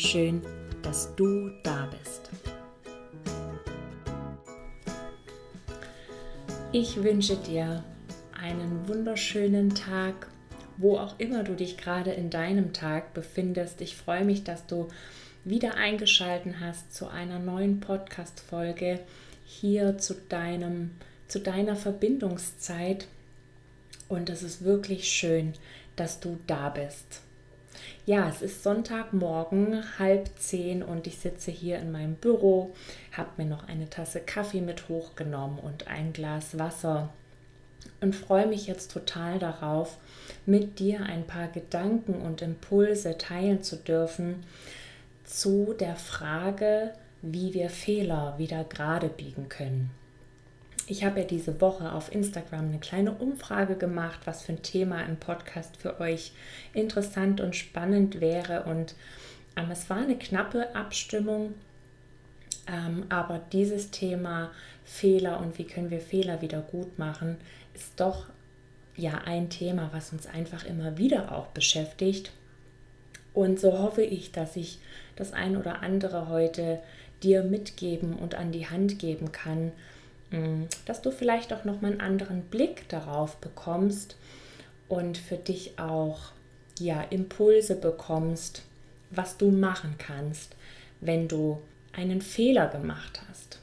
Schön, dass du da bist. Ich wünsche dir einen wunderschönen Tag, wo auch immer du dich gerade in deinem Tag befindest. Ich freue mich, dass du wieder eingeschalten hast zu einer neuen Podcast-Folge hier zu deinem, zu deiner Verbindungszeit. Und es ist wirklich schön, dass du da bist. Ja, es ist Sonntagmorgen, halb zehn und ich sitze hier in meinem Büro, habe mir noch eine Tasse Kaffee mit hochgenommen und ein Glas Wasser und freue mich jetzt total darauf, mit dir ein paar Gedanken und Impulse teilen zu dürfen zu der Frage, wie wir Fehler wieder gerade biegen können. Ich habe ja diese Woche auf Instagram eine kleine Umfrage gemacht, was für ein Thema im Podcast für euch interessant und spannend wäre. Und ähm, es war eine knappe Abstimmung, ähm, aber dieses Thema Fehler und wie können wir Fehler wieder gut machen, ist doch ja ein Thema, was uns einfach immer wieder auch beschäftigt. Und so hoffe ich, dass ich das ein oder andere heute dir mitgeben und an die Hand geben kann, dass du vielleicht auch noch mal einen anderen Blick darauf bekommst und für dich auch ja Impulse bekommst, was du machen kannst, wenn du einen Fehler gemacht hast.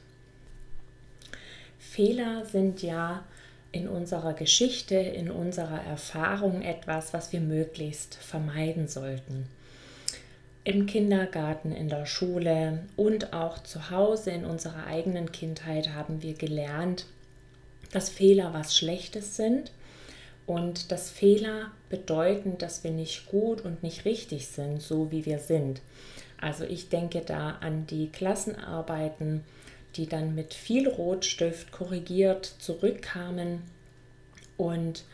Fehler sind ja in unserer Geschichte, in unserer Erfahrung etwas, was wir möglichst vermeiden sollten im Kindergarten, in der Schule und auch zu Hause in unserer eigenen Kindheit haben wir gelernt, dass Fehler was Schlechtes sind und dass Fehler bedeuten, dass wir nicht gut und nicht richtig sind, so wie wir sind. Also ich denke da an die Klassenarbeiten, die dann mit viel Rotstift korrigiert zurückkamen und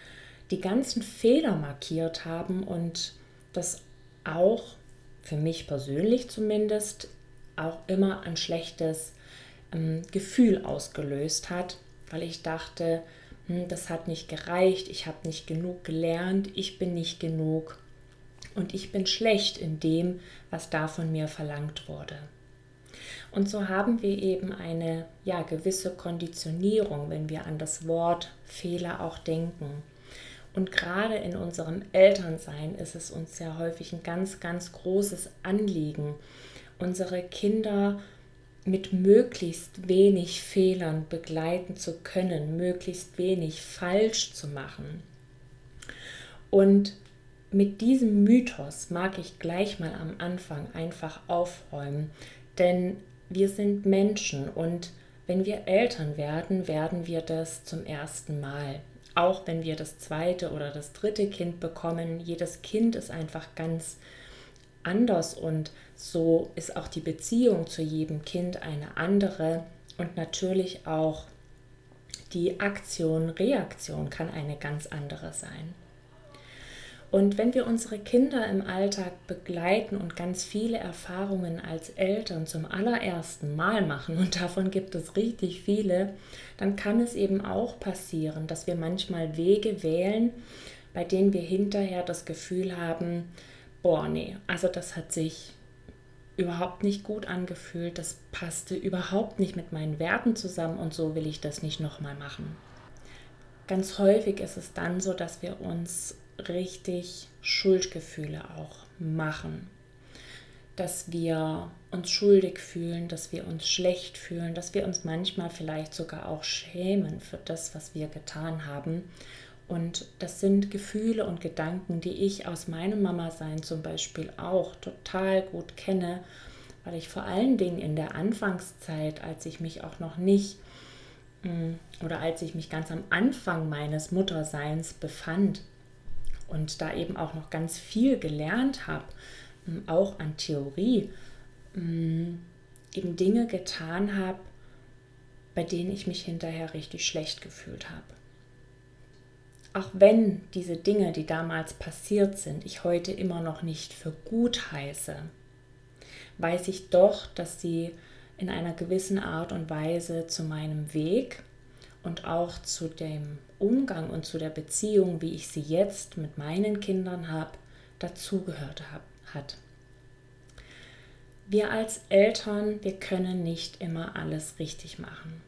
die ganzen Fehler markiert haben und das auch für mich persönlich zumindest auch immer ein schlechtes ähm, Gefühl ausgelöst hat, weil ich dachte, hm, das hat nicht gereicht, ich habe nicht genug gelernt, ich bin nicht genug und ich bin schlecht in dem, was da von mir verlangt wurde. Und so haben wir eben eine ja, gewisse Konditionierung, wenn wir an das Wort Fehler auch denken. Und gerade in unserem Elternsein ist es uns sehr häufig ein ganz, ganz großes Anliegen, unsere Kinder mit möglichst wenig Fehlern begleiten zu können, möglichst wenig falsch zu machen. Und mit diesem Mythos mag ich gleich mal am Anfang einfach aufräumen, denn wir sind Menschen und wenn wir Eltern werden, werden wir das zum ersten Mal auch wenn wir das zweite oder das dritte Kind bekommen, jedes Kind ist einfach ganz anders und so ist auch die Beziehung zu jedem Kind eine andere und natürlich auch die Aktion, Reaktion kann eine ganz andere sein. Und wenn wir unsere Kinder im Alltag begleiten und ganz viele Erfahrungen als Eltern zum allerersten Mal machen, und davon gibt es richtig viele, dann kann es eben auch passieren, dass wir manchmal Wege wählen, bei denen wir hinterher das Gefühl haben, boah, nee, also das hat sich überhaupt nicht gut angefühlt, das passte überhaupt nicht mit meinen Werten zusammen und so will ich das nicht nochmal machen. Ganz häufig ist es dann so, dass wir uns richtig Schuldgefühle auch machen. Dass wir uns schuldig fühlen, dass wir uns schlecht fühlen, dass wir uns manchmal vielleicht sogar auch schämen für das, was wir getan haben. Und das sind Gefühle und Gedanken, die ich aus meinem Mama-Sein zum Beispiel auch total gut kenne, weil ich vor allen Dingen in der Anfangszeit, als ich mich auch noch nicht mm, oder als ich mich ganz am Anfang meines Mutterseins befand, und da eben auch noch ganz viel gelernt habe, hm, auch an Theorie hm, eben Dinge getan habe, bei denen ich mich hinterher richtig schlecht gefühlt habe. Auch wenn diese Dinge, die damals passiert sind, ich heute immer noch nicht für gut heiße, weiß ich doch, dass sie in einer gewissen Art und Weise zu meinem Weg und auch zu dem Umgang und zu der Beziehung, wie ich sie jetzt mit meinen Kindern habe, dazugehört hat. Wir als Eltern, wir können nicht immer alles richtig machen.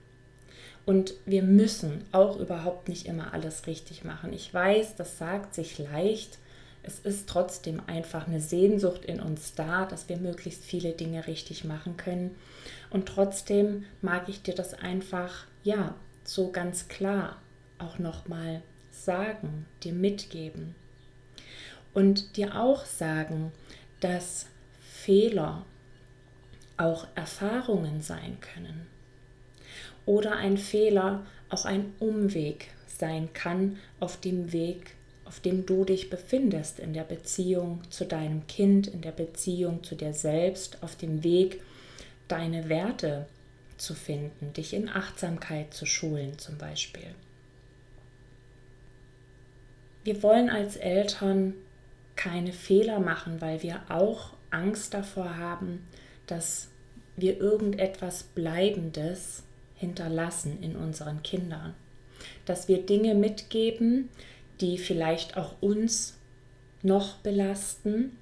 Und wir müssen auch überhaupt nicht immer alles richtig machen. Ich weiß, das sagt sich leicht. Es ist trotzdem einfach eine Sehnsucht in uns da, dass wir möglichst viele Dinge richtig machen können. Und trotzdem mag ich dir das einfach, ja, so ganz klar auch nochmal sagen, dir mitgeben. Und dir auch sagen, dass Fehler auch Erfahrungen sein können oder ein Fehler auch ein Umweg sein kann auf dem Weg, auf dem du dich befindest, in der Beziehung zu deinem Kind, in der Beziehung zu dir selbst, auf dem Weg, deine Werte zu finden, dich in Achtsamkeit zu schulen zum Beispiel. Wir wollen als Eltern keine Fehler machen, weil wir auch Angst davor haben, dass wir irgendetwas Bleibendes hinterlassen in unseren Kindern. Dass wir Dinge mitgeben, die vielleicht auch uns noch belasten,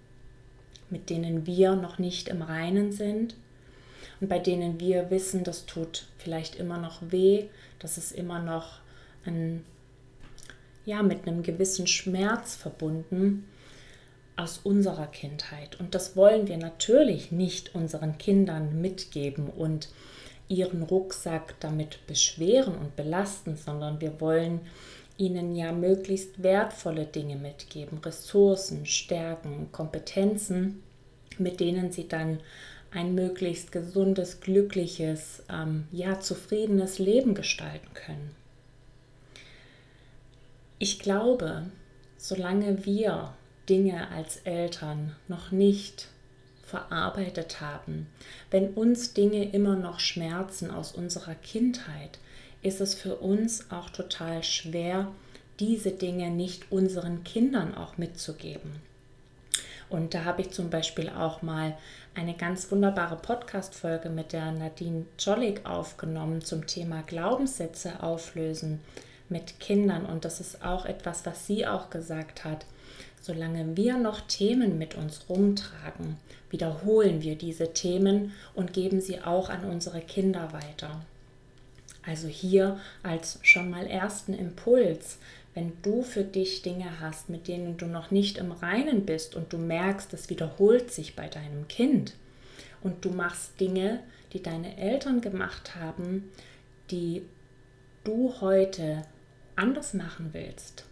mit denen wir noch nicht im Reinen sind und bei denen wir wissen, das tut vielleicht immer noch weh, das ist immer noch ein, ja, mit einem gewissen Schmerz verbunden aus unserer Kindheit. Und das wollen wir natürlich nicht unseren Kindern mitgeben und ihren Rucksack damit beschweren und belasten, sondern wir wollen ihnen ja möglichst wertvolle Dinge mitgeben, Ressourcen, Stärken, Kompetenzen, mit denen sie dann ein möglichst gesundes, glückliches, ähm, ja, zufriedenes Leben gestalten können. Ich glaube, solange wir Dinge als Eltern noch nicht verarbeitet haben, wenn uns Dinge immer noch schmerzen aus unserer Kindheit, ist es für uns auch total schwer, diese Dinge nicht unseren Kindern auch mitzugeben. Und da habe ich zum Beispiel auch mal eine ganz wunderbare Podcast-Folge mit der Nadine Jollig aufgenommen zum Thema Glaubenssätze auflösen mit Kindern. Und das ist auch etwas, was sie auch gesagt hat. Solange wir noch Themen mit uns rumtragen, wiederholen wir diese Themen und geben sie auch an unsere Kinder weiter. Also hier als schon mal ersten Impuls, wenn du für dich Dinge hast, mit denen du noch nicht im Reinen bist und du merkst, es wiederholt sich bei deinem Kind und du machst Dinge, die deine Eltern gemacht haben, die du heute anders machen willst,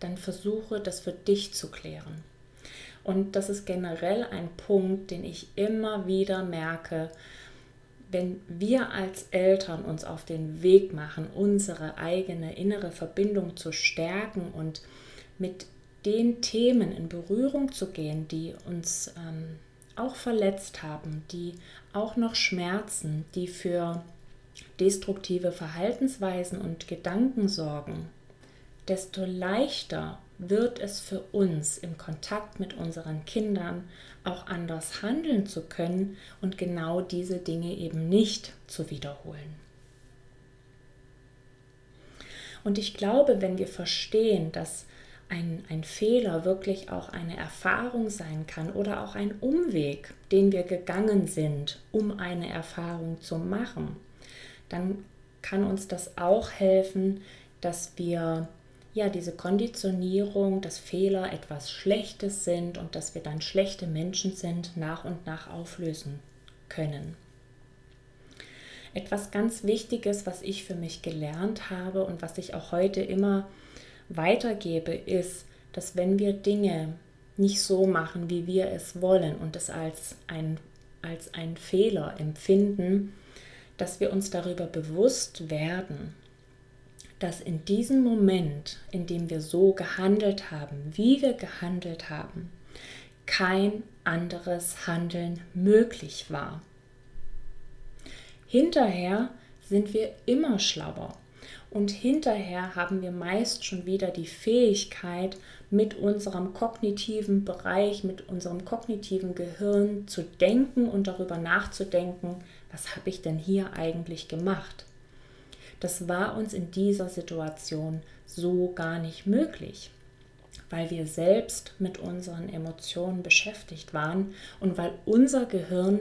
dann versuche das für dich zu klären. Und das ist generell ein Punkt, den ich immer wieder merke, wenn wir als Eltern uns auf den Weg machen, unsere eigene innere Verbindung zu stärken und mit den Themen in Berührung zu gehen, die uns ähm, auch verletzt haben, die auch noch schmerzen, die für destruktive Verhaltensweisen und Gedanken sorgen, desto leichter wird es für uns im Kontakt mit unseren Kindern auch anders handeln zu können und genau diese Dinge eben nicht zu wiederholen. Und ich glaube, wenn wir verstehen, dass ein, ein Fehler wirklich auch eine Erfahrung sein kann oder auch ein Umweg, den wir gegangen sind, um eine Erfahrung zu machen, dann kann uns das auch helfen, dass wir ja diese Konditionierung, dass Fehler etwas Schlechtes sind und dass wir dann schlechte Menschen sind, nach und nach auflösen können. Etwas ganz Wichtiges, was ich für mich gelernt habe und was ich auch heute immer weitergebe, ist, dass wenn wir Dinge nicht so machen, wie wir es wollen und es als ein, als ein Fehler empfinden, dass wir uns darüber bewusst werden dass in diesem Moment, in dem wir so gehandelt haben, wie wir gehandelt haben, kein anderes Handeln möglich war. Hinterher sind wir immer schlauer und hinterher haben wir meist schon wieder die Fähigkeit, mit unserem kognitiven Bereich, mit unserem kognitiven Gehirn zu denken und darüber nachzudenken, was habe ich denn hier eigentlich gemacht? Das war uns in dieser Situation so gar nicht möglich, weil wir selbst mit unseren Emotionen beschäftigt waren und weil unser Gehirn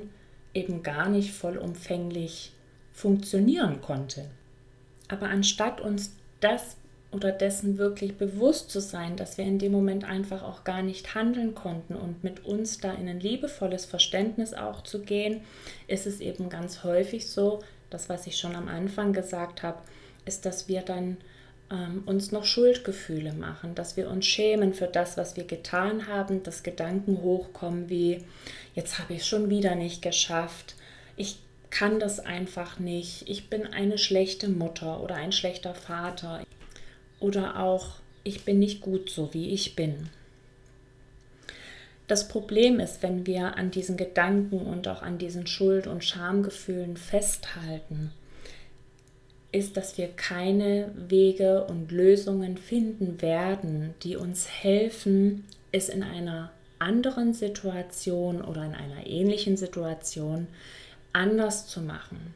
eben gar nicht vollumfänglich funktionieren konnte. Aber anstatt uns das oder dessen wirklich bewusst zu sein, dass wir in dem Moment einfach auch gar nicht handeln konnten und mit uns da in ein liebevolles Verständnis auch zu gehen, ist es eben ganz häufig so, das was ich schon am Anfang gesagt habe, ist, dass wir dann ähm, uns noch Schuldgefühle machen, dass wir uns schämen für das, was wir getan haben, dass Gedanken hochkommen wie, jetzt habe ich es schon wieder nicht geschafft, ich kann das einfach nicht, ich bin eine schlechte Mutter oder ein schlechter Vater oder auch ich bin nicht gut so, wie ich bin. Das Problem ist, wenn wir an diesen Gedanken und auch an diesen Schuld- und Schamgefühlen festhalten, ist, dass wir keine Wege und Lösungen finden werden, die uns helfen, es in einer anderen Situation oder in einer ähnlichen Situation anders zu machen.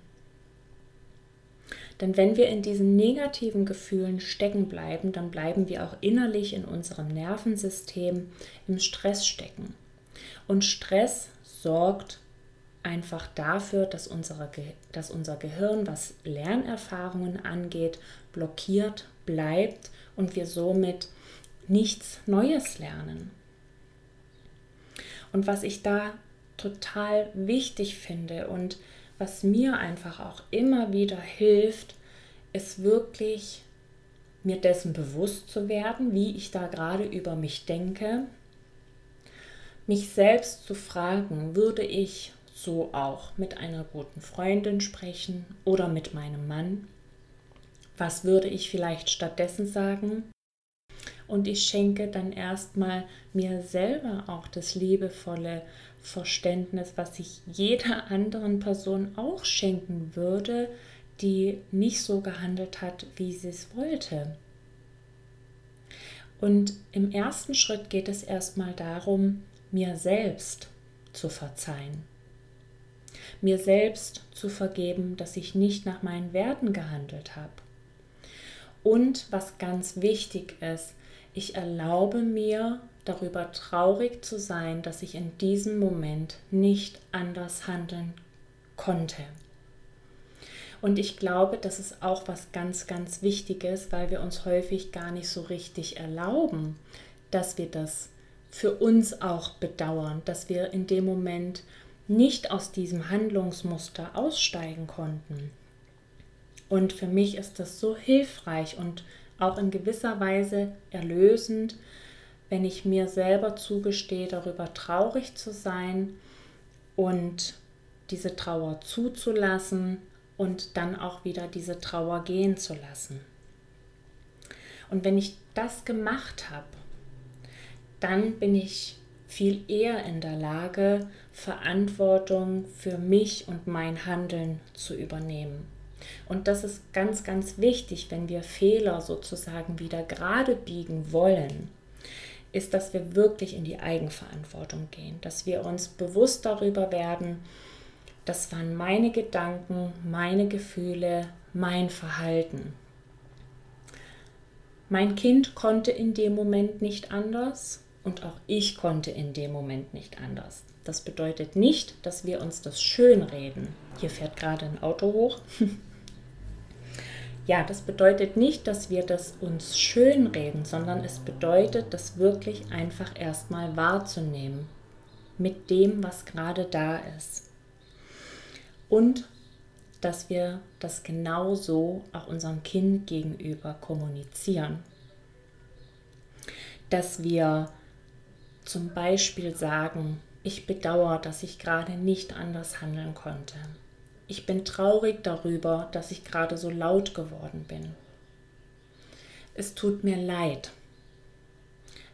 Denn wenn wir in diesen negativen Gefühlen stecken bleiben, dann bleiben wir auch innerlich in unserem Nervensystem im Stress stecken. Und Stress sorgt einfach dafür, dass, unsere, dass unser Gehirn, was Lernerfahrungen angeht, blockiert bleibt und wir somit nichts Neues lernen. Und was ich da total wichtig finde und was mir einfach auch immer wieder hilft, ist wirklich mir dessen bewusst zu werden, wie ich da gerade über mich denke, mich selbst zu fragen, würde ich so auch mit einer guten Freundin sprechen oder mit meinem Mann? Was würde ich vielleicht stattdessen sagen? Und ich schenke dann erstmal mir selber auch das liebevolle Verständnis, was ich jeder anderen Person auch schenken würde, die nicht so gehandelt hat, wie sie es wollte. Und im ersten Schritt geht es erstmal darum, mir selbst zu verzeihen. Mir selbst zu vergeben, dass ich nicht nach meinen Werten gehandelt habe. Und was ganz wichtig ist, ich erlaube mir darüber traurig zu sein, dass ich in diesem Moment nicht anders handeln konnte. Und ich glaube, das ist auch was ganz, ganz Wichtiges, weil wir uns häufig gar nicht so richtig erlauben, dass wir das für uns auch bedauern, dass wir in dem Moment nicht aus diesem Handlungsmuster aussteigen konnten. Und für mich ist das so hilfreich und auch in gewisser Weise erlösend, wenn ich mir selber zugestehe, darüber traurig zu sein und diese Trauer zuzulassen und dann auch wieder diese Trauer gehen zu lassen. Und wenn ich das gemacht habe, dann bin ich viel eher in der Lage, Verantwortung für mich und mein Handeln zu übernehmen. Und das ist ganz, ganz wichtig, wenn wir Fehler sozusagen wieder gerade biegen wollen, ist, dass wir wirklich in die Eigenverantwortung gehen, dass wir uns bewusst darüber werden, das waren meine Gedanken, meine Gefühle, mein Verhalten. Mein Kind konnte in dem Moment nicht anders und auch ich konnte in dem Moment nicht anders. Das bedeutet nicht, dass wir uns das schönreden. Hier fährt gerade ein Auto hoch. ja, das bedeutet nicht, dass wir das uns schönreden, sondern es bedeutet, das wirklich einfach erstmal wahrzunehmen mit dem, was gerade da ist. Und dass wir das genauso auch unserem Kind gegenüber kommunizieren. Dass wir zum Beispiel sagen, ich bedauere, dass ich gerade nicht anders handeln konnte. Ich bin traurig darüber, dass ich gerade so laut geworden bin. Es tut mir leid.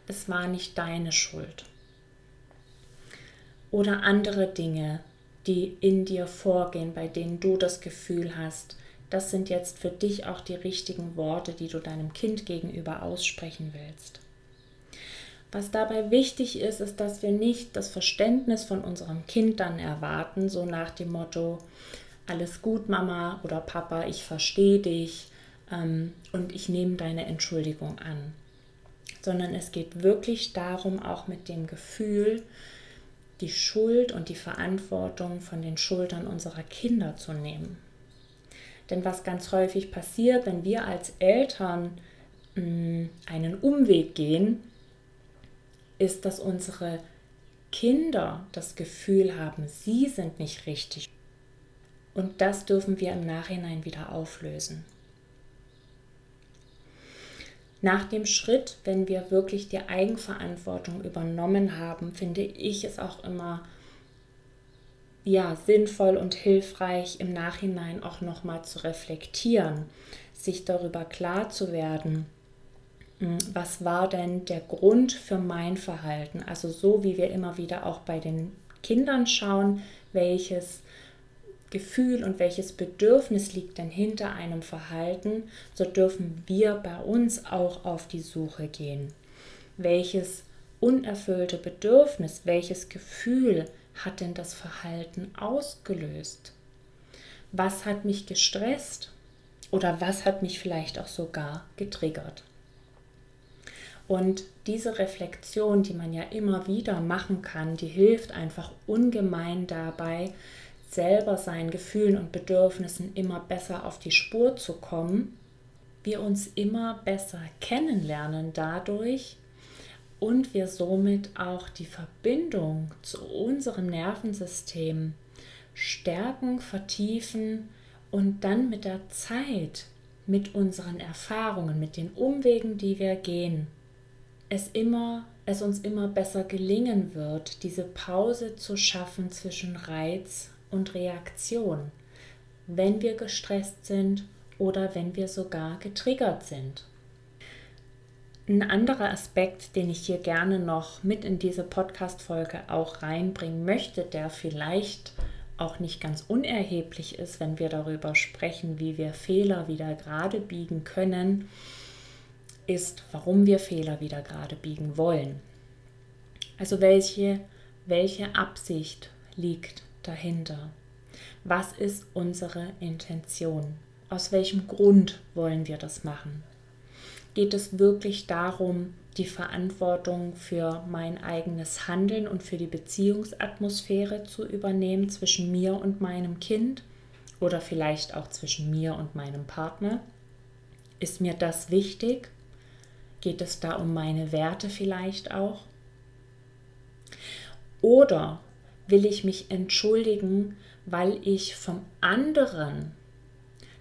Es war nicht deine Schuld. oder andere Dinge, die in dir vorgehen, bei denen du das Gefühl hast, das sind jetzt für dich auch die richtigen Worte, die du deinem Kind gegenüber aussprechen willst. Was dabei wichtig ist, ist, dass wir nicht das Verständnis von unserem Kind dann erwarten, so nach dem Motto, alles gut, Mama oder Papa, ich verstehe dich ähm, und ich nehme deine Entschuldigung an. Sondern es geht wirklich darum, auch mit dem Gefühl, die Schuld und die Verantwortung von den Schultern unserer Kinder zu nehmen. Denn was ganz häufig passiert, wenn wir als Eltern mh, mm, einen Umweg gehen, ist, dass unsere Kinder das Gefühl haben, sie sind nicht richtig. Und das dürfen wir im Nachhinein wieder auflösen. Nach dem Schritt, wenn wir wirklich die Eigenverantwortung übernommen haben, finde ich es auch immer ja, sinnvoll und hilfreich, im Nachhinein auch nochmal zu reflektieren, sich darüber klar zu werden, hm, was war denn der Grund für mein Verhalten? Also so wie wir immer wieder auch bei den Kindern schauen, welches Gefühl und welches Bedürfnis liegt denn hinter einem Verhalten, so dürfen wir bei uns auch auf die Suche gehen. Welches unerfüllte Bedürfnis, welches Gefühl hat denn das Verhalten ausgelöst? Was hat mich gestresst oder was hat mich vielleicht auch sogar getriggert? Und diese Reflexion, die man ja immer wieder machen kann, die hilft einfach ungemein dabei, selber seinen Gefühlen und Bedürfnissen immer besser auf die Spur zu kommen, wir uns immer besser kennenlernen dadurch und wir somit auch die Verbindung zu unserem Nervensystem stärken, vertiefen und dann mit der Zeit, mit unseren Erfahrungen, mit den Umwegen, die wir gehen, es immer es uns immer besser gelingen wird, diese Pause zu schaffen zwischen Reiz und Reaktion, wenn wir gestresst sind oder wenn wir sogar getriggert sind. Ein anderer Aspekt, den ich hier gerne noch mit in diese Podcast-Folge auch reinbringen möchte, der vielleicht auch nicht ganz unerheblich ist, wenn wir darüber sprechen, wie wir Fehler wieder gerade biegen können, ist, warum wir Fehler wieder gerade biegen wollen. Also welche, welche Absicht liegt dahinter? Was ist unsere Intention? Aus welchem Grund wollen wir das machen? Geht es wirklich darum, die Verantwortung für mein eigenes Handeln und für die Beziehungsatmosphäre zu übernehmen zwischen mir und meinem Kind oder vielleicht auch zwischen mir und meinem Partner? Ist mir das wichtig? Geht es da um meine Werte vielleicht auch? Oder will ich mich entschuldigen, weil ich vom anderen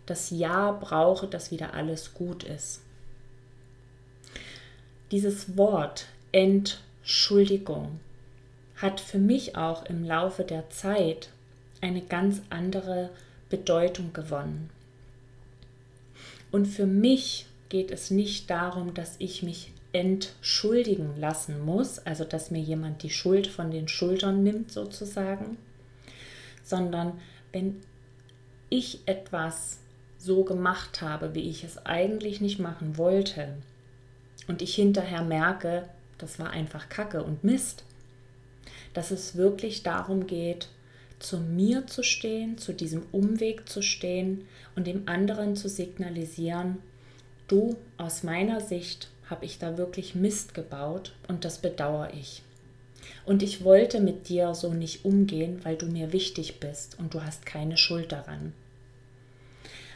das Ja brauche, dass wieder alles gut ist. Dieses Wort Entschuldigung hat für mich auch im Laufe der Zeit eine ganz andere Bedeutung gewonnen. Und für mich geht es nicht darum, dass ich mich entschuldigen lassen muss, also dass mir jemand die Schuld von den Schultern nimmt sozusagen, sondern wenn ich etwas so gemacht habe, wie ich es eigentlich nicht machen wollte und ich hinterher merke, das war einfach Kacke und Mist, dass es wirklich darum geht, zu mir zu stehen, zu diesem Umweg zu stehen und dem anderen zu signalisieren, du aus meiner Sicht habe ich da wirklich Mist gebaut und das bedauere ich. Und ich wollte mit dir so nicht umgehen, weil du mir wichtig bist und du hast keine Schuld daran.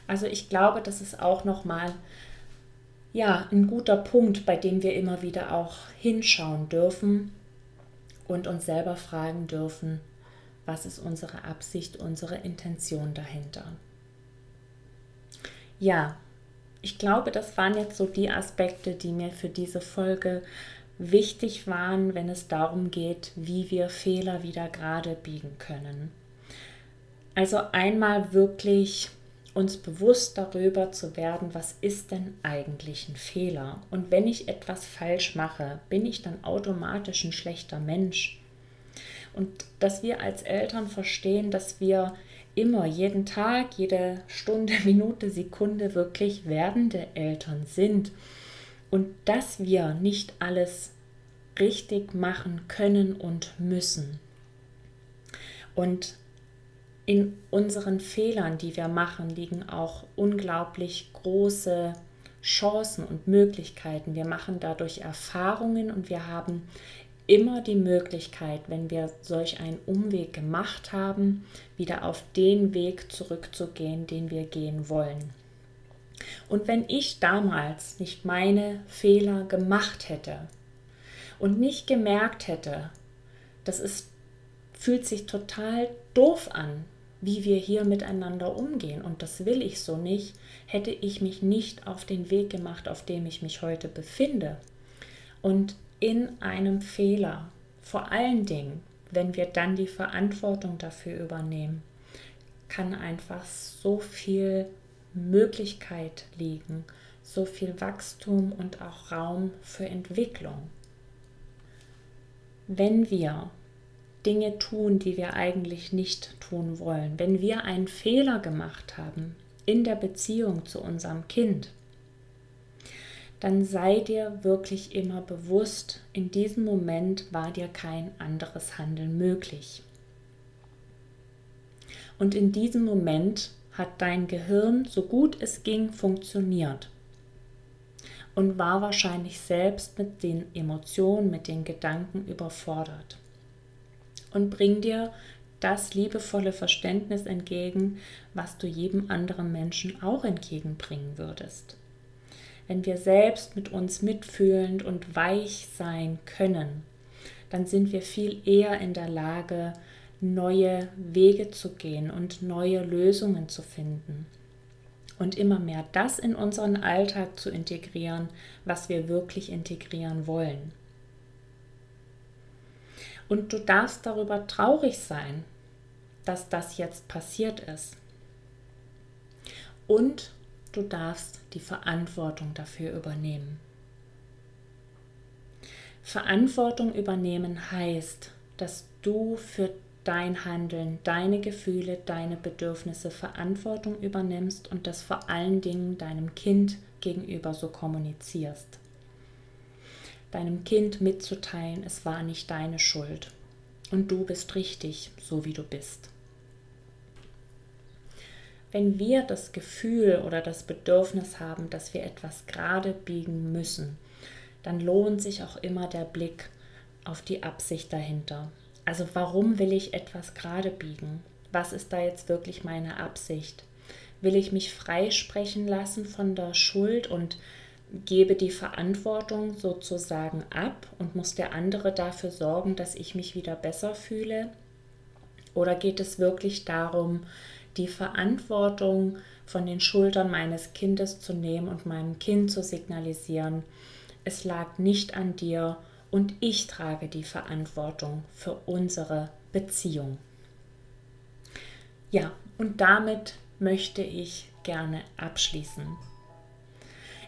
Also ich glaube, das ist auch noch mal ja, ein guter Punkt, bei dem wir immer wieder auch hinschauen dürfen und uns selber fragen dürfen, was ist unsere Absicht, unsere Intention dahinter. Ja, ich glaube, das waren jetzt so die Aspekte, die mir für diese Folge wichtig waren, wenn es darum geht, wie wir Fehler wieder gerade biegen können. Also einmal wirklich uns bewusst darüber zu werden, was ist denn eigentlich ein Fehler? Und wenn ich etwas falsch mache, bin ich dann automatisch ein schlechter Mensch? Und dass wir als Eltern verstehen, dass wir immer, jeden Tag, jede Stunde, Minute, Sekunde wirklich werdende Eltern sind und dass wir nicht alles richtig machen können und müssen. Und in unseren Fehlern, die wir machen, liegen auch unglaublich große Chancen und Möglichkeiten. Wir machen dadurch Erfahrungen und wir haben immer die Möglichkeit, wenn wir solch einen Umweg gemacht haben, wieder auf den Weg zurückzugehen, den wir gehen wollen. Und wenn ich damals nicht meine Fehler gemacht hätte und nicht gemerkt hätte, das ist, fühlt sich total doof an, wie wir hier miteinander umgehen und das will ich so nicht, hätte ich mich nicht auf den Weg gemacht, auf dem ich mich heute befinde. Und in einem Fehler, vor allen Dingen, wenn wir dann die Verantwortung dafür übernehmen, kann einfach so viel Möglichkeit liegen, so viel Wachstum und auch Raum für Entwicklung. Wenn wir Dinge tun, die wir eigentlich nicht tun wollen, wenn wir einen Fehler gemacht haben in der Beziehung zu unserem Kind, dann sei dir wirklich immer bewusst, in diesem Moment war dir kein anderes Handeln möglich. Und in diesem Moment hat dein Gehirn, so gut es ging, funktioniert und war wahrscheinlich selbst mit den Emotionen, mit den Gedanken überfordert. Und bring dir das liebevolle Verständnis entgegen, was du jedem anderen Menschen auch entgegenbringen würdest wenn wir selbst mit uns mitfühlend und weich sein können, dann sind wir viel eher in der Lage, neue Wege zu gehen und neue Lösungen zu finden. Und immer mehr das in unseren Alltag zu integrieren, was wir wirklich integrieren wollen. Und du darfst darüber traurig sein, dass das jetzt passiert ist. Und Du darfst die Verantwortung dafür übernehmen. Verantwortung übernehmen heißt, dass du für dein Handeln, deine Gefühle, deine Bedürfnisse Verantwortung übernimmst und das vor allen Dingen deinem Kind gegenüber so kommunizierst. Deinem Kind mitzuteilen, es war nicht deine Schuld und du bist richtig, so wie du bist. Wenn wir das Gefühl oder das Bedürfnis haben, dass wir etwas gerade biegen müssen, dann lohnt sich auch immer der Blick auf die Absicht dahinter. Also warum will ich etwas gerade biegen? Was ist da jetzt wirklich meine Absicht? Will ich mich freisprechen lassen von der Schuld und gebe die Verantwortung sozusagen ab und muss der andere dafür sorgen, dass ich mich wieder besser fühle? Oder geht es wirklich darum, die Verantwortung von den Schultern meines Kindes zu nehmen und meinem Kind zu signalisieren, es lag nicht an dir und ich trage die Verantwortung für unsere Beziehung. Ja, und damit möchte ich gerne abschließen.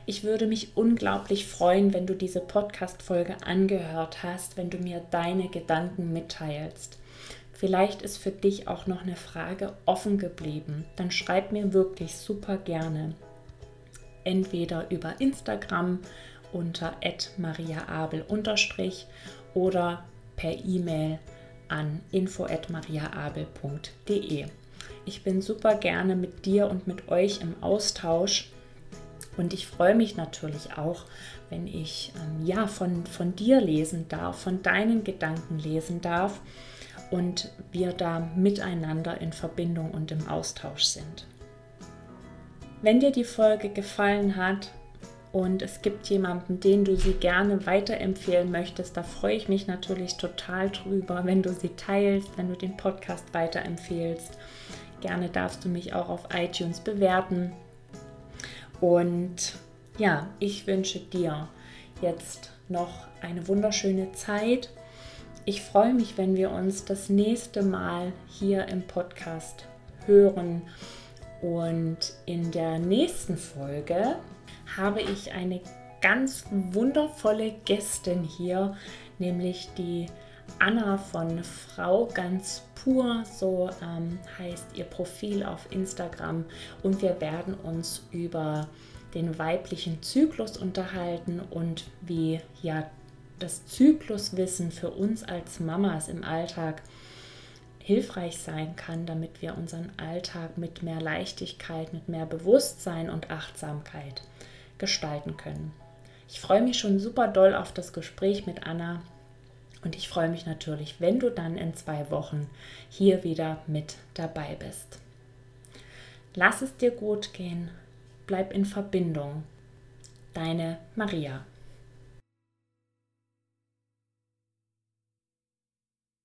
Ich würde mich unglaublich freuen, wenn du diese Podcast-Folge angehört hast, wenn du mir deine Gedanken mitteilst. Vielleicht ist für dich auch noch eine Frage offen geblieben. Dann schreib mir wirklich super gerne. Entweder über Instagram unter mariaabel oder per E-Mail an info@mariaabel.de. Ich bin super gerne mit dir und mit euch im Austausch und ich freue mich natürlich auch, wenn ich ähm, ja von, von dir lesen darf, von deinen Gedanken lesen darf und wir da miteinander in Verbindung und im Austausch sind. Wenn dir die Folge gefallen hat und es gibt jemanden, den du sie gerne weiterempfehlen möchtest, da freue ich mich natürlich total drüber, wenn du sie teilst, wenn du den Podcast weiterempfehlst. Gerne darfst du mich auch auf iTunes bewerten. Und ja, ich wünsche dir jetzt noch eine wunderschöne Zeit ich freue mich, wenn wir uns das nächste Mal hier im Podcast hören. Und in der nächsten Folge habe ich eine ganz wundervolle Gästin hier, nämlich die Anna von Frau ganz pur, so ähm, heißt ihr Profil auf Instagram. Und wir werden uns über den weiblichen Zyklus unterhalten und wie ja das Zykluswissen für uns als Mamas im Alltag hilfreich sein kann, damit wir unseren Alltag mit mehr Leichtigkeit, mit mehr Bewusstsein und Achtsamkeit gestalten können. Ich freue mich schon super doll auf das Gespräch mit Anna und ich freue mich natürlich, wenn du dann in zwei Wochen hier wieder mit dabei bist. Lass es dir gut gehen, bleib in Verbindung. Deine Maria.